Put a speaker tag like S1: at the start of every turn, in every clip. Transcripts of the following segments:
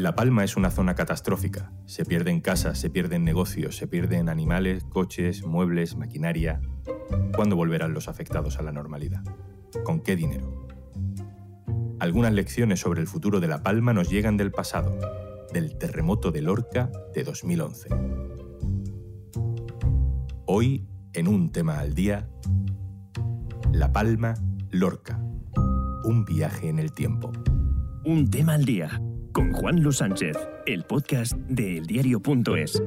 S1: La Palma es una zona catastrófica. Se pierden casas, se pierden negocios, se pierden animales, coches, muebles, maquinaria. ¿Cuándo volverán los afectados a la normalidad? ¿Con qué dinero? Algunas lecciones sobre el futuro de La Palma nos llegan del pasado, del terremoto de Lorca de 2011. Hoy, en un tema al día, La Palma, Lorca. Un viaje en el tiempo.
S2: Un tema al día con Juan Luis Sánchez, el podcast de eldiario.es.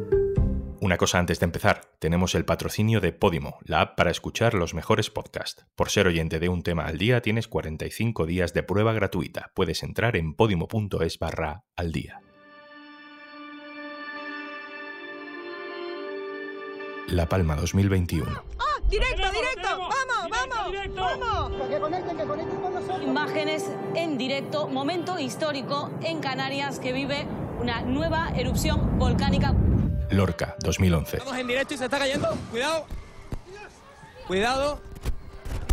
S1: Una cosa antes de empezar, tenemos el patrocinio de Podimo, la app para escuchar los mejores podcasts. Por ser oyente de un tema al día, tienes 45 días de prueba gratuita. Puedes entrar en podimo.es barra al día. La Palma 2021.
S3: ¡Ah! ¡Directo, directo! ¡Vamos, vamos! ¡Vamos!
S4: Que conecten, que conecten con nosotros.
S5: Imágenes en directo, momento histórico en Canarias que vive una nueva erupción volcánica.
S1: Lorca 2011.
S6: Estamos en directo y se está cayendo. Cuidado. Cuidado.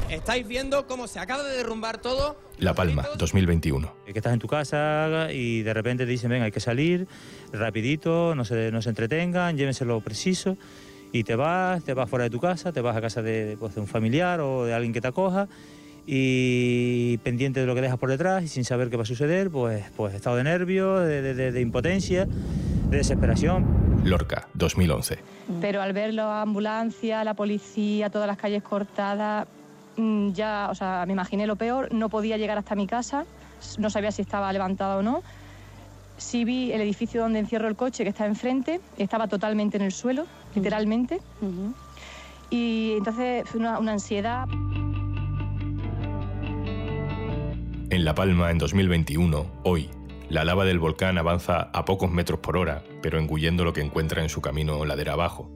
S6: Estáis viendo cómo se acaba de derrumbar todo.
S1: La Palma 2021.
S7: Que estás en tu casa y de repente te dicen, venga, hay que salir rapidito, no se, no se entretengan, llévense lo preciso y te vas, te vas fuera de tu casa, te vas a casa de, pues, de un familiar o de alguien que te acoja y pendiente de lo que dejas por detrás y sin saber qué va a suceder, pues, pues estado de nervio, de, de- de- de impotencia, de desesperación.
S1: Lorca 2011.
S8: Pero al ver la ambulancia, la policía, todas las calles cortadas, mm, ya, o sea, me imaginé lo peor. No podía llegar hasta mi casa, no sabía si estaba levantada o no. Sí vi el edificio donde encierro el coche, que está enfrente, estaba totalmente en el suelo, literalmente. Y entonces fue una, una ansiedad.
S1: En La Palma, en 2021, hoy, la lava del volcán avanza a pocos metros por hora, pero engullendo lo que encuentra en su camino ladera abajo.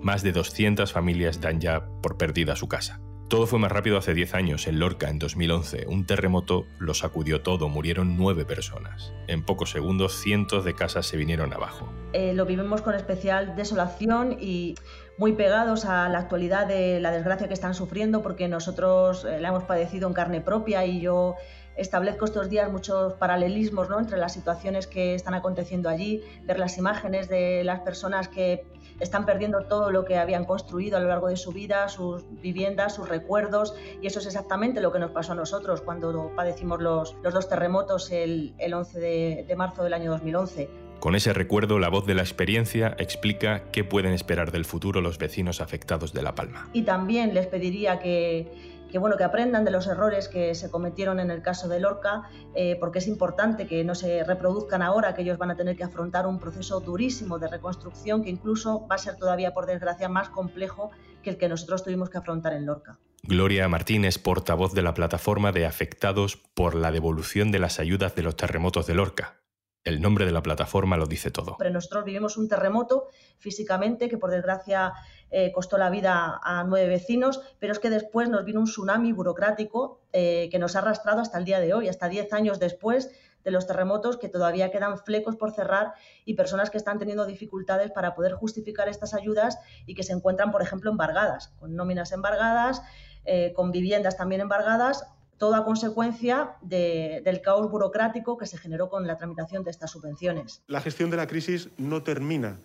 S1: Más de 200 familias dan ya por perdida su casa. Todo fue más rápido hace 10 años, en Lorca, en 2011. Un terremoto lo sacudió todo, murieron nueve personas. En pocos segundos, cientos de casas se vinieron abajo.
S9: Eh, lo vivimos con especial desolación y muy pegados a la actualidad de la desgracia que están sufriendo porque nosotros eh, la hemos padecido en carne propia y yo establezco estos días muchos paralelismos ¿no? entre las situaciones que están aconteciendo allí, ver las imágenes de las personas que están perdiendo todo lo que habían construido a lo largo de su vida, sus viviendas, sus recuerdos, y eso es exactamente lo que nos pasó a nosotros cuando padecimos los, los dos terremotos el, el 11 de, de marzo del año 2011.
S1: Con ese recuerdo, la voz de la experiencia explica qué pueden esperar del futuro los vecinos afectados de La Palma.
S9: Y también les pediría que, que, bueno, que aprendan de los errores que se cometieron en el caso de Lorca, eh, porque es importante que no se reproduzcan ahora, que ellos van a tener que afrontar un proceso durísimo de reconstrucción que incluso va a ser todavía, por desgracia, más complejo que el que nosotros tuvimos que afrontar en Lorca.
S1: Gloria Martínez, portavoz de la plataforma de afectados por la devolución de las ayudas de los terremotos de Lorca. El nombre de la plataforma lo dice todo.
S9: Pero nosotros vivimos un terremoto físicamente que por desgracia eh, costó la vida a nueve vecinos, pero es que después nos vino un tsunami burocrático eh, que nos ha arrastrado hasta el día de hoy, hasta diez años después de los terremotos, que todavía quedan flecos por cerrar y personas que están teniendo dificultades para poder justificar estas ayudas y que se encuentran, por ejemplo, embargadas, con nóminas embargadas, eh, con viviendas también embargadas toda consecuencia de, del caos burocrático que se generó con la tramitación de estas subvenciones.
S10: La gestión de la crisis no termina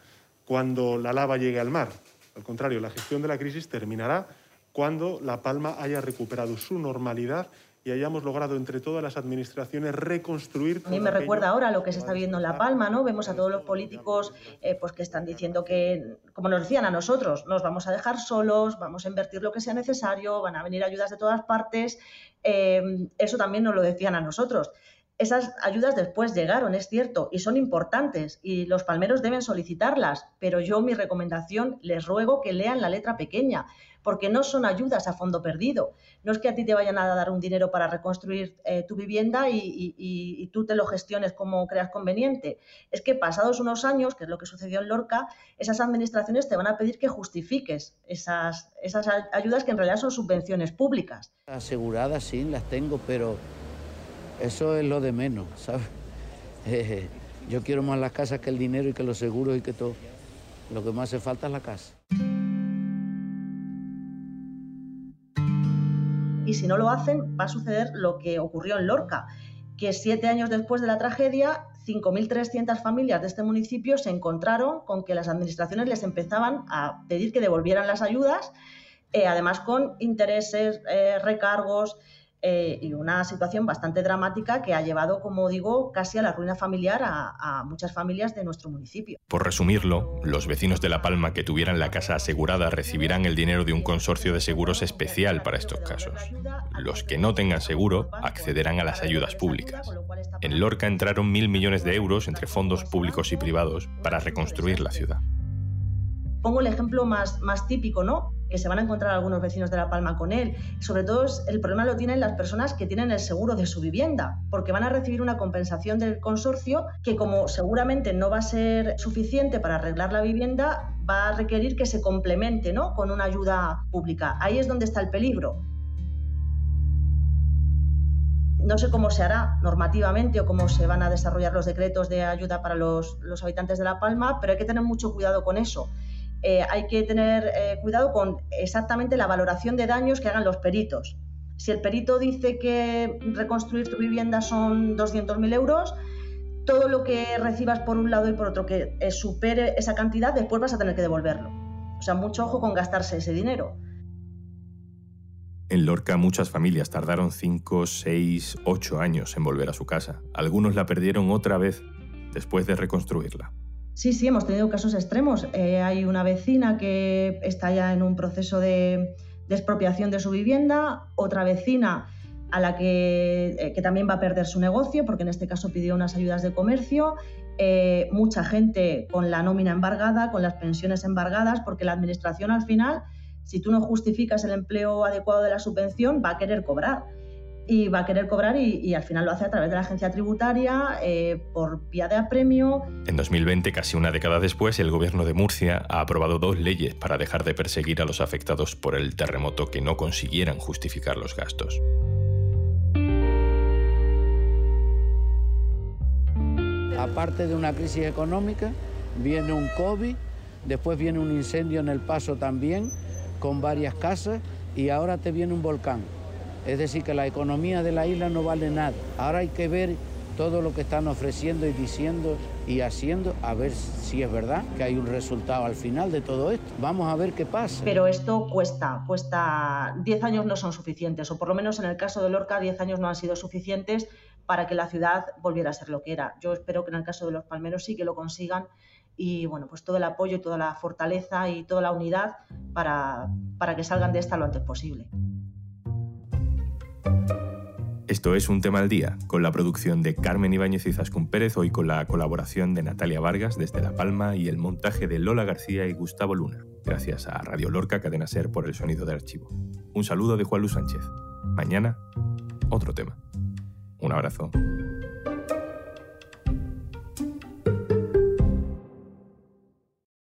S10: cuando la lava llegue al mar. Al contrario, la gestión de la crisis terminará cuando La Palma haya recuperado su normalidad y hayamos logrado entre todas las administraciones reconstruir.
S9: A mí me recuerda ahora lo que se está viendo en La Palma, ¿no? Vemos a todos los políticos eh, pues que están diciendo que, como nos decían a nosotros, nos vamos a dejar solos, vamos a invertir lo que sea necesario, van a venir ayudas de todas partes. Eh, eso también nos lo decían a nosotros. Esas ayudas después llegaron, es cierto, y son importantes y los palmeros deben solicitarlas, pero yo mi recomendación les ruego que lean la letra pequeña, porque no son ayudas a fondo perdido. No es que a ti te vayan a dar un dinero para reconstruir eh, tu vivienda y, tú te lo gestiones como creas conveniente. Es que pasados unos años, que es lo que sucedió en Lorca, esas administraciones te van a pedir que justifiques esas, esas ayudas que en realidad son subvenciones públicas.
S11: Aseguradas sí, las tengo, pero eso es lo de menos, ¿sabes? Eh, yo quiero más las casas que el dinero y que los seguros y que todo. Lo que más hace falta es la casa.
S9: Y si no lo hacen, va a suceder lo que ocurrió en Lorca, que siete años después de la tragedia, 5.300 familias de este municipio se encontraron con que las administraciones les empezaban a pedir que devolvieran las ayudas, eh, además con intereses, eh, recargos, eh, y una situación bastante dramática que ha llevado, como digo, casi a la ruina familiar a, muchas familias de nuestro municipio.
S1: Por resumirlo, los vecinos de La Palma que tuvieran la casa asegurada recibirán el dinero de un consorcio de seguros especial para estos casos. Los que no tengan seguro accederán a las ayudas públicas. En Lorca entraron mil millones de euros entre fondos públicos y privados para reconstruir la ciudad.
S9: Pongo el ejemplo más, más típico, ¿no? Que se van a encontrar algunos vecinos de La Palma con él. Sobre todo el problema lo tienen las personas que tienen el seguro de su vivienda, porque van a recibir una compensación del consorcio que como seguramente no va a ser suficiente para arreglar la vivienda, va a requerir que se complemente ¿no? con una ayuda pública. Ahí es donde está el peligro. No sé cómo se hará normativamente o cómo se van a desarrollar los decretos de ayuda para los, los habitantes de La Palma, pero hay que tener mucho cuidado con eso eh, hay que tener eh, cuidado con exactamente la valoración de daños que hagan los peritos. Si el perito dice que reconstruir tu vivienda son 200.000 euros, todo lo que recibas por un lado y por otro que eh, supere esa cantidad, después vas a tener que devolverlo. O sea, mucho ojo con gastarse ese dinero.
S1: En Lorca muchas familias tardaron 5, 6, 8 años en volver a su casa. Algunos la perdieron otra vez después de reconstruirla.
S9: Sí, sí, hemos tenido casos extremos. Eh, hay una vecina que está ya en un proceso de, expropiación de su vivienda, otra vecina a la eh, que, también va a perder su negocio, porque en este caso pidió unas ayudas de comercio, eh, mucha gente con la nómina embargada, con las pensiones embargadas, porque la administración al final, si tú no justificas el empleo adecuado de la subvención, va a querer cobrar y va a querer cobrar y, al final lo hace a través de la agencia tributaria eh, por vía de apremio.
S1: En 2020, casi una década después, el gobierno de Murcia ha aprobado dos leyes para dejar de perseguir a los afectados por el terremoto que no consiguieran justificar los gastos.
S11: Aparte de una crisis económica, viene un COVID, después viene un incendio en el paso también, con varias casas, y ahora te viene un volcán. Es decir, que la economía de la isla no vale nada. Ahora hay que ver todo lo que están ofreciendo y diciendo y haciendo, a ver si es verdad que hay un resultado al final de todo esto. Vamos a ver qué pasa.
S9: Pero esto cuesta, cuesta, 10 años no son suficientes, o por lo menos en el caso de Lorca 10 años no han sido suficientes para que la ciudad volviera a ser lo que era. Yo espero que en el caso de los palmeros sí que lo consigan y bueno, pues todo el apoyo toda la fortaleza y toda la unidad para, para que salgan de esta lo antes posible.
S1: Esto es Un Tema al Día, con la producción de Carmen Ibáñez y Zascún Pérez, hoy con la colaboración de Natalia Vargas desde La Palma y el montaje de Lola García y Gustavo Luna. Gracias a Radio Lorca Cadena Ser por el sonido del archivo. Un saludo de Juan Luis Sánchez. Mañana, otro tema. Un abrazo.